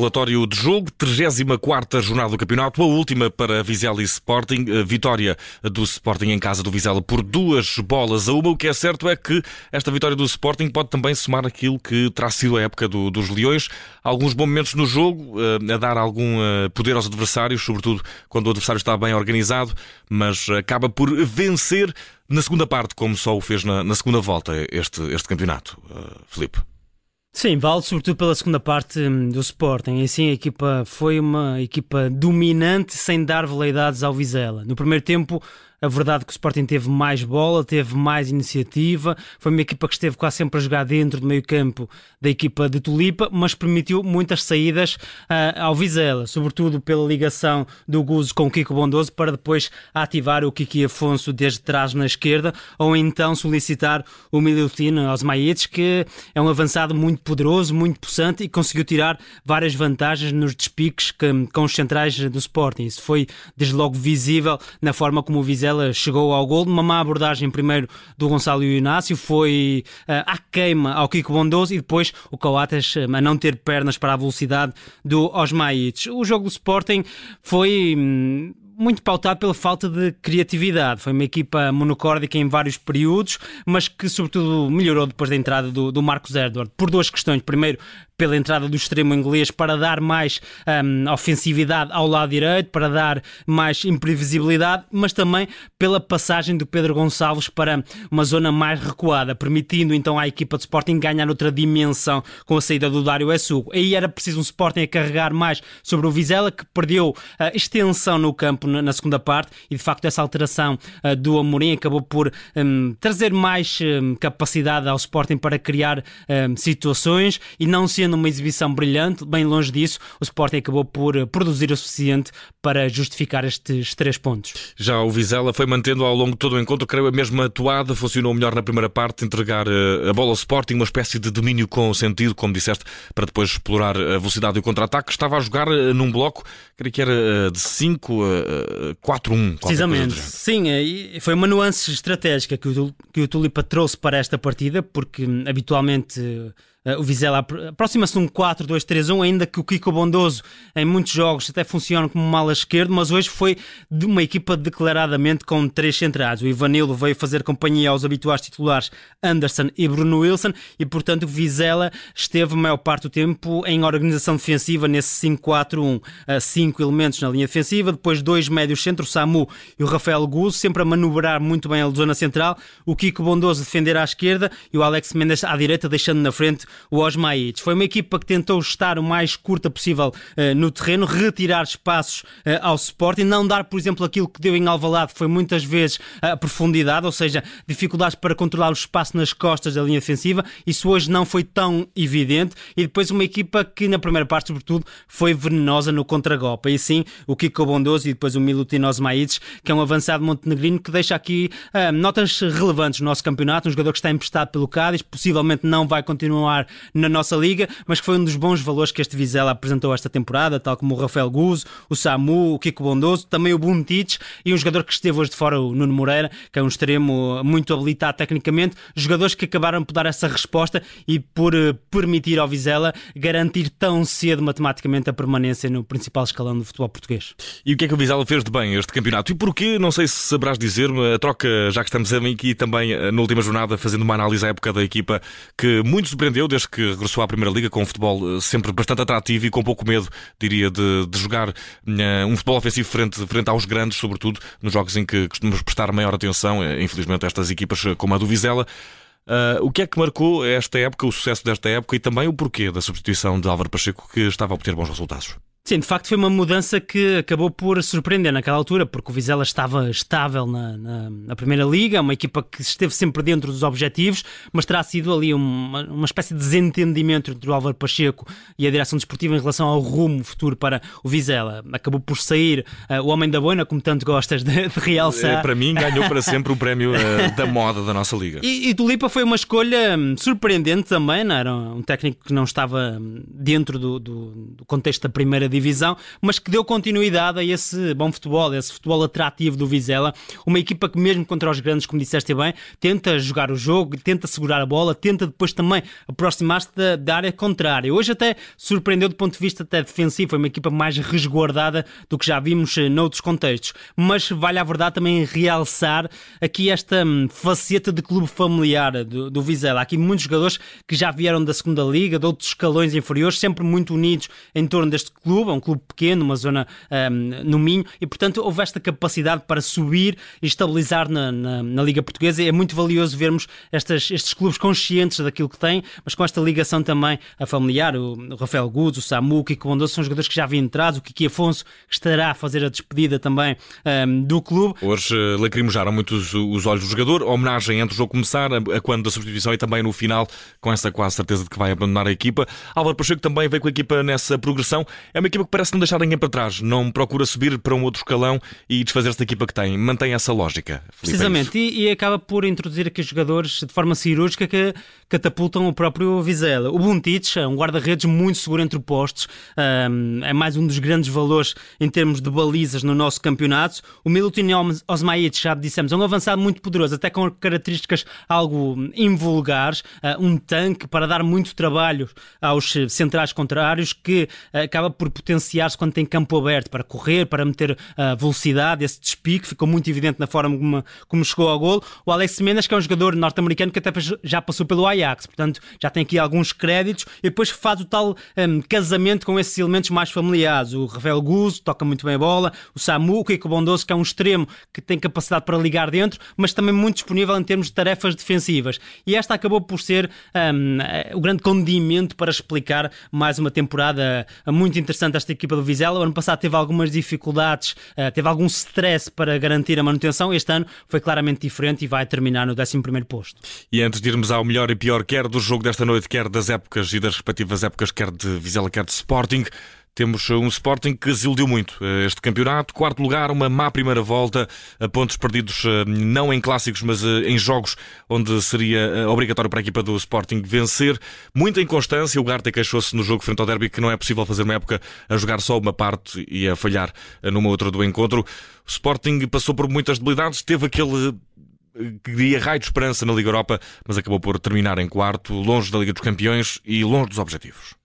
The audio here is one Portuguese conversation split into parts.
Relatório de jogo, 34 jornada do campeonato, a última para Vizela e Sporting. Vitória do Sporting em casa do Vizela por duas bolas a uma. O que é certo é que esta vitória do Sporting pode também somar aquilo que terá sido a época do, dos Leões. Alguns bons momentos no jogo, eh, a dar algum eh, poder aos adversários, sobretudo quando o adversário está bem organizado, mas acaba por vencer na segunda parte, como só o fez na, na segunda volta este, este campeonato. Uh, Filipe. Sim, vale sobretudo pela segunda parte hum, do Sporting. Assim, a equipa foi uma equipa dominante sem dar veleidades ao Vizela. No primeiro tempo, a verdade é que o Sporting teve mais bola, teve mais iniciativa, foi uma equipa que esteve quase sempre a jogar dentro do meio campo da equipa de Tulipa, mas permitiu muitas saídas uh, ao Vizela, sobretudo pela ligação do Guzo com o Kiko Bondoso para depois ativar o Kiki Afonso desde trás na esquerda ou então solicitar o Milutino aos que é um avançado muito poderoso, muito possante e conseguiu tirar várias vantagens nos despiques que, com os centrais do Sporting. Isso foi desde logo visível na forma como o Vizela Vizela chegou ao gol, uma má abordagem primeiro do Gonçalo Inácio, foi uh, à queima ao Kiko Bondoso e depois o Coates uh, a não ter pernas para a velocidade do Osmaites. O jogo do Sporting foi. Hum, muito pautado pela falta de criatividade. Foi uma equipa monocórdica em vários períodos, mas que sobretudo melhorou depois da entrada do, do Marcos Edward, por duas questões. Primeiro, pela entrada do extremo inglês para dar mais um, ofensividade ao lado direito, para dar mais imprevisibilidade, mas também pela passagem do Pedro Gonçalves para uma zona mais recuada, permitindo então à equipa de Sporting ganhar outra dimensão com a saída do Dário Essugo. Aí era preciso um Sporting a carregar mais sobre o Vizela, que perdeu uh, extensão no campo na, na, segunda parte e de facto essa alteração uh, do Amorim acabou por um, trazer mais um, capacidade ao Sporting para criar hum, situações e não sendo numa exibição brilhante, bem longe disso, o Sporting acabou por eh, produzir o suficiente para justificar estes três pontos. Já o Vizela foi mantendo ao longo de todo o encontro, creio, a mesma atuada, funcionou melhor na primeira parte, entregar eh, a bola ao Sporting, uma espécie de domínio com sentido, como disseste, para depois explorar a velocidade e o contra-ataque. Estava a jogar eh, num bloco, creio que era de 5 a 4-1. Precisamente, sim, foi uma nuance estratégica que o, que o Tulipa trouxe para esta partida, porque hum, habitualmente o Vizela aproxima-se de um 4-2-3-1, ainda que o Kiko Bondoso em muitos jogos até funciona como um ala esquerdo, mas hoje foi de uma equipa declaradamente com três centrais. O Ivanildo veio fazer companhia aos habituais titulares Anderson e Bruno Wilson e, portanto, o Vizela esteve a maior parte do tempo em organização defensiva nesse 5-4-1. Uh, cinco elementos na linha defensiva, depois dois médios centro, o Samu e o Rafael Guzzo, sempre a manobrar muito bem a zona central, o Kiko Bondoso defender à esquerda e o Alex Mendes à direita, deixando na frente o Osmaites. Foi uma equipa que tentou estar o mais curta possível uh, no terreno, retirar espaços uh, ao Sporting, não dar, por exemplo, aquilo que deu em Alvalade, foi muitas vezes a profundidade, ou seja, dificuldades para controlar o espaço nas costas da linha defensiva. Isso hoje não foi tão evidente. E depois uma equipa que na primeira parte, sobretudo, foi venenosa no contragolpe. E sim, o Kiko Bondoso e depois o Milutin Osmaites, que é um avançado montenegrino que deixa aqui uh, notas relevantes no nosso campeonato, um jogador que está emprestado pelo Cádiz, possivelmente não vai continuar na nossa liga, mas que foi um dos bons valores que este Vizela apresentou esta temporada, tal como o Rafael Guzzo, o Samu, o Kiko Bondoso, também o Buntic e um jogador que esteve hoje de fora, o Nuno Moreira, que é um extremo muito habilitado tecnicamente, jogadores que acabaram por dar essa resposta e por uh, permitir ao Vizela garantir tão cedo matematicamente a permanência no principal escalão do futebol português. E o que é que o Vizela fez de bem este campeonato? E porquê? Não sei se saberás dizer-me, a troca, já que estamos aqui também eh, na última jornada fazendo uma análise à época da equipa que muito surpreendeu desde que regressou à Primeira Liga com um futebol eh, sempre bastante atrativo e com pouco medo, diria, de, de jogar uh, um futebol ofensivo frente, frente aos grandes, sobretudo nos jogos em que costumamos prestar maior atenção, uh, infelizmente, estas equipas como a do Vizela. Uh, o que é que marcou esta época, o sucesso desta época e também o porquê da substituição de Álvaro Pacheco, que estava a obter bons resultados? Sim, de facto foi uma mudança que acabou por surpreender naquela altura, porque o Vizela estava estável na, na, na, Primeira Liga, uma equipa que esteve sempre dentro dos objetivos, mas terá sido ali uma, uma espécie de desentendimento entre o Álvaro Pacheco e a direção desportiva em relação ao rumo futuro para o Vizela. Acabou por sair uh, o Homem da Boina, como tanto gostas de, de realçar. É, para mim, ganhou para sempre o prémio uh, da moda da nossa Liga. E, e Tulipa foi uma escolha hum, surpreendente também, não era um técnico que não estava hum, dentro do, do, do contexto da Primeira divisão, mas que deu continuidade a esse bom futebol, a esse futebol atrativo do Vizela. Uma equipa que, mesmo contra os grandes, como disseste bem, tenta jogar o jogo, tenta segurar a bola, tenta depois também aproximar-se da, da, área contrária. Hoje até surpreendeu do ponto de vista até defensivo, foi uma equipa mais resguardada do que já vimos eh, noutros contextos. Mas vale a verdade também realçar aqui esta hum, faceta de clube familiar do, do Vizela. Há aqui muitos jogadores que já vieram da segunda liga, de outros escalões inferiores, sempre muito unidos em torno deste clube, é um clube pequeno, uma zona um, no Minho, e portanto houve esta capacidade para subir e estabilizar na, na, na Liga Portuguesa. É muito valioso vermos estas, estes clubes conscientes daquilo que têm, mas com esta ligação também a familiar, o, o Rafael Gudes, o Samu, o Kiko Bondoso, são jogadores que já vinham entrados, o Kiki Afonso que estará a fazer a despedida também um, do clube. Hoje uh, lacrimejaram muito os, os, olhos do jogador, homenagem antes do jogo começar, a, a quando da substituição e também no final, com essa quase certeza de que vai abandonar a equipa. Álvaro Pacheco também veio com a equipa nessa progressão. É uma equipa que parece não deixar ninguém para trás, não procura subir para um outro escalão e desfazer-se da equipa que tem. Mantém essa lógica. Felipe, Precisamente, é e, e, acaba por introduzir aqui jogadores de forma cirúrgica que catapultam o próprio Vizela. O Buntic é um guarda-redes muito seguro entre postos, um, é mais um dos grandes valores em termos de balizas no nosso campeonato. O Milutin Osmaic, já dissemos, é um avançado muito poderoso, até com características algo invulgares, uh, um tanque para dar muito trabalho aos centrais contrários, que acaba por potenciar-se quando tem campo aberto para correr, para meter uh, velocidade, esse despique, ficou muito evidente na forma como, como chegou ao gol. O Alex Mendes, que é um jogador norte-americano que até já passou pelo Ajax, portanto já tem aqui alguns créditos e depois faz o tal um, casamento com esses elementos mais familiares. O Rafael Guzzo toca muito bem a bola, o Samu, o Kiko Bondoso, que é um extremo que tem capacidade para ligar dentro, mas também muito disponível em termos de tarefas defensivas. E esta acabou por ser um, o grande condimento para explicar mais uma temporada muito interessante esta equipa do Vizela. O ano passado teve algumas dificuldades, uh, teve algum stress para garantir a manutenção. Este ano foi claramente diferente e vai terminar no 11 posto. E antes de irmos ao melhor e pior, quer do jogo desta noite, quer das épocas e das respectivas épocas, quer de Vizela, quer de Sporting, temos um Sporting que desiludiu muito eh, este campeonato. Quarto lugar, uma má primeira volta, pontos perdidos eh, não em clássicos, mas eh, em jogos onde seria obrigatório para a equipa do Sporting vencer. Muita inconstância. O Garte queixou-se no jogo frente ao Derby que não é possível fazer uma época a jogar só uma parte e a falhar numa outra do encontro. O Sporting passou por muitas debilidades, teve aquele que diria raio de esperança na Liga Europa, mas acabou por terminar em quarto, longe da Liga dos Campeões e longe dos objetivos.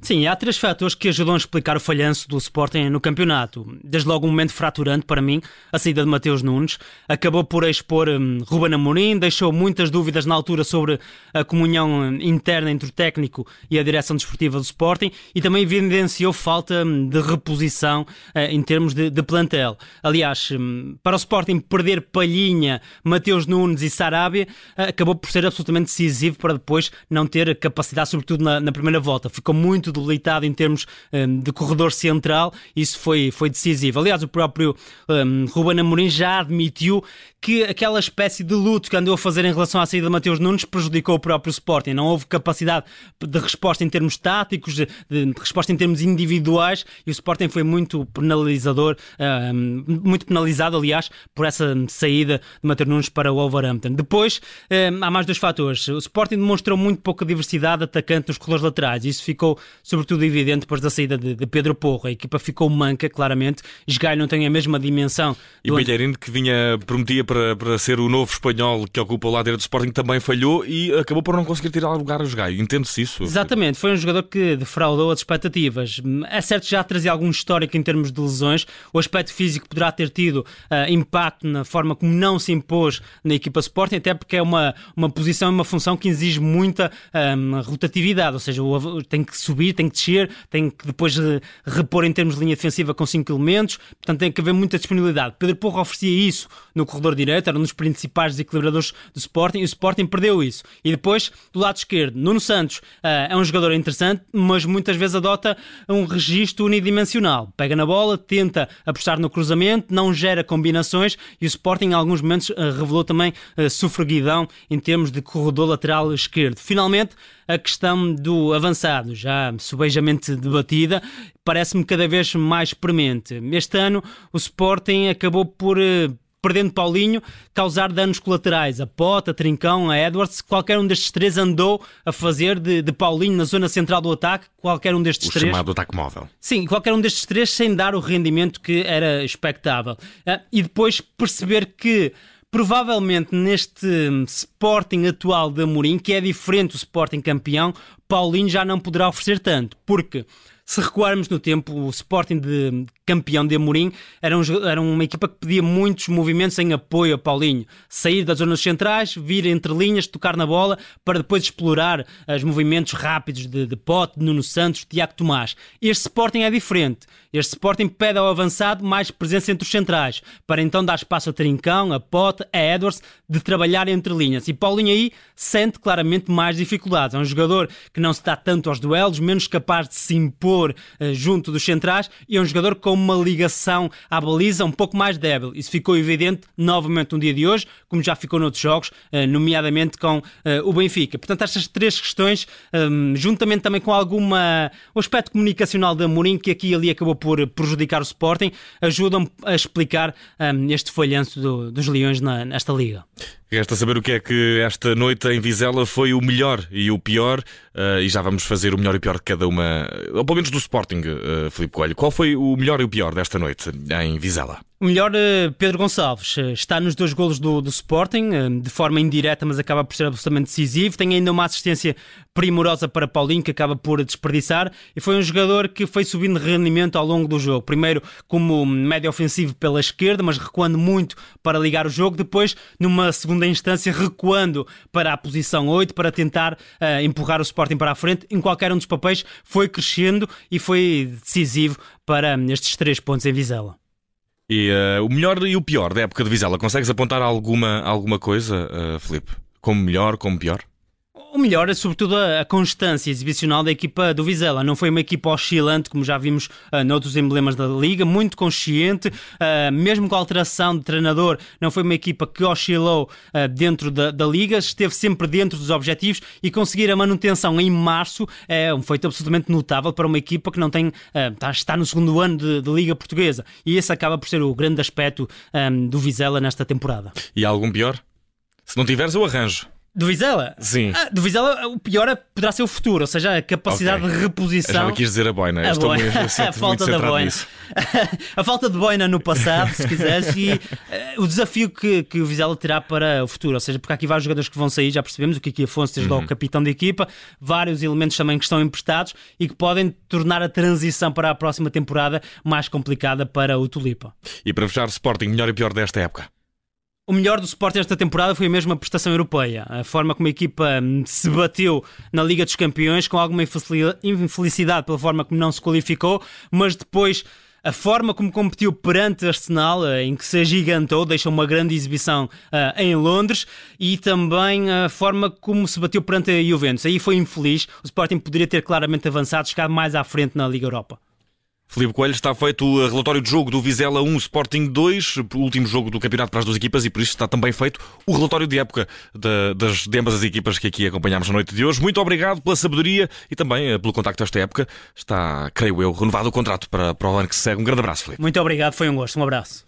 Sim, há três fatores que ajudam a explicar o falhanço do Sporting no campeonato. Desde logo um momento fraturante para mim, a saída de Mateus Nunes. Acabou por expor um, Ruben Amorim, deixou muitas dúvidas na altura sobre a comunhão hum, interna entre o técnico e a direção desportiva do Sporting e também evidenciou falta hum, de reposição uh, em termos de, de, plantel. Aliás, um, para o Sporting perder Palhinha, Mateus Nunes e Sarabia uh, acabou por ser absolutamente decisivo para depois não ter capacidade, sobretudo na, na primeira volta. Ficou muito muito debilitado em termos um, de corredor central, isso foi, foi decisivo. Aliás, o próprio um, Ruben Amorim já admitiu que aquela espécie de luto que andou a fazer em relação à saída de Mateus Nunes prejudicou o próprio Sporting. Não houve capacidade de resposta em termos táticos, de, de resposta em termos individuais e o Sporting foi muito penalizador, um, muito penalizado, aliás, por essa saída de Mateus Nunes para o Wolverhampton. Depois, um, há mais dois fatores. O Sporting demonstrou muito pouca diversidade atacante nos corredores laterais. Isso ficou sobretudo evidente depois da saída de, de Pedro Porro. A equipa ficou manca, claramente. Esgaio não tem a mesma dimensão. E Belharino, que vinha, prometia para, para ser o novo espanhol que ocupa o lado direito do Sporting, também falhou e acabou por não conseguir tirar lugar a Esgaio. Entende-se isso? Exatamente. Foi um jogador que defraudou as expectativas. É certo que já trazia algum histórico em termos de lesões. O aspecto físico poderá ter tido uh, impacto na forma como não se impôs na equipa Sporting, até porque é uma, uma posição e uma função que exige muita um, rotatividade, ou seja, tem que subir subir, tem que descer, tem que depois repor em termos de linha defensiva com 5 elementos, portanto tem que haver muita disponibilidade. Pedro Porro oferecia isso no corredor direito, era um dos principais desequilibradores do Sporting e o Sporting perdeu isso. E depois, do lado esquerdo, Nuno Santos uh, é um jogador interessante, mas muitas vezes adota um registro unidimensional. Pega na bola, tenta apostar no cruzamento, não gera combinações e o Sporting em alguns momentos uh, revelou também uh, sofreguidão em termos de corredor lateral esquerdo. Finalmente, a questão do avançado, já subejamente debatida, parece-me cada vez mais premente. Este ano o Sporting acabou por eh, perdendo Paulinho, causar danos colaterais. A Pota, a Trincão, a Edwards, qualquer um destes três andou a fazer de, de Paulinho na zona central do ataque, qualquer um destes o três. O chamado ataque móvel. Sim, qualquer um destes três sem dar o rendimento que era expectável. Uh, e depois perceber que provavelmente neste Sporting atual de Amorim, que é diferente do Sporting campeão, Paulinho já não poderá oferecer tanto, porque se recuarmos no tempo, o Sporting de campeão de Amorim era, um, era uma equipa que pedia muitos movimentos em apoio a Paulinho. Sair das zonas centrais, vir entre linhas, tocar na bola, para depois explorar os movimentos rápidos de, de Pote, de Nuno Santos, Tiago Tomás. Este Sporting é diferente. Este Sporting pede ao avançado mais presença entre os centrais, para então dar espaço a Trincão, a Pote, a Edwards, de trabalhar entre linhas. E Paulinho aí sente claramente mais dificuldades. É um jogador que não se dá tanto aos duelos, menos capaz de se impor uh, junto dos centrais e é um jogador com uma ligação à baliza um pouco mais débil. Isso ficou evidente novamente no dia de hoje, como já ficou noutros jogos, uh, nomeadamente com uh, o Benfica. Portanto, estas três questões, um, juntamente também com alguma o aspecto comunicacional da Mourinho, que aqui e ali acabou por prejudicar o Sporting, ajudam a explicar um, este falhanço do, dos Leões nesta liga. Resta saber o que é que esta noite em Vizela foi o melhor e o pior, uh, e já vamos fazer o melhor e o pior de cada uma, ou pelo menos do Sporting, uh, Filipe Coelho. Qual foi o melhor e o pior desta noite em Vizela? O melhor, eh, Pedro Gonçalves, eh, está nos dois golos do, do, Sporting, eh, de forma indireta, mas acaba por ser absolutamente decisivo. Tem ainda uma assistência primorosa para Paulinho, que acaba por desperdiçar. E foi um jogador que foi subindo de rendimento ao longo do jogo. Primeiro, como médio ofensivo pela esquerda, mas recuando muito para ligar o jogo. Depois, numa segunda instância, recuando para a posição 8, para tentar uh, empurrar o Sporting para a frente. Em qualquer um dos papéis, foi crescendo e foi decisivo para estes três pontos em Vizela. E uh, o melhor e o pior da época de Vizela, consegues apontar alguma, alguma coisa, uh, Filipe? Como melhor, como pior? O melhor é sobretudo a, constância exibicional da equipa do Vizela. Não foi uma equipa oscilante, como já vimos uh, noutros emblemas da Liga, muito consciente, uh, mesmo com a alteração de treinador, não foi uma equipa que oscilou uh, dentro da, da, Liga, esteve sempre dentro dos objetivos e conseguir a manutenção em março é um feito absolutamente notável para uma equipa que não tem, uh, está no segundo ano de, de, Liga Portuguesa. E esse acaba por ser o grande aspecto um, do Vizela nesta temporada. E algum pior? Se não tiveres, eu arranjo. Do Vizela? Sim. Ah, do Vizela, o pior é, poderá ser o futuro, ou seja, a capacidade okay. de reposição. Eu já quis dizer a boina. A, boina. A falta da boina. a falta de boina no passado, se quiseres, e uh, o desafio que, que o Vizela terá para o futuro. Ou seja, porque há aqui vários jogadores que vão sair, já percebemos, o Kiki Afonso, desde uhum. o capitão da equipa, vários elementos também que estão emprestados e que podem tornar a transição para a próxima temporada mais complicada para o Tulipa. E para fechar, Sporting, melhor e pior desta época? O melhor do Sporting esta temporada foi a prestação europeia. A forma como a equipa hum, se bateu na Liga dos Campeões, com alguma infelicidade pela forma como não se qualificou, mas depois a forma como competiu perante Arsenal, eh, em que se agigantou, deixou uma grande exibição uh, em Londres, e também a forma como se bateu perante a Juventus. Aí foi infeliz. O Sporting poderia ter claramente avançado, chegado mais à frente na Liga Europa. Filipe Coelho, está feito o relatório de jogo do Vizela 1 Sporting 2, o último jogo do campeonato para as duas equipas, e por isso está também feito o relatório de época de, das, de ambas as equipas que aqui acompanhámos na noite de hoje. Muito obrigado pela sabedoria e também eh, pelo contacto esta época. Está, creio eu, renovado o contrato para, para o ano que se segue. Um grande abraço, Filipe. Muito obrigado, foi um gosto. Um abraço.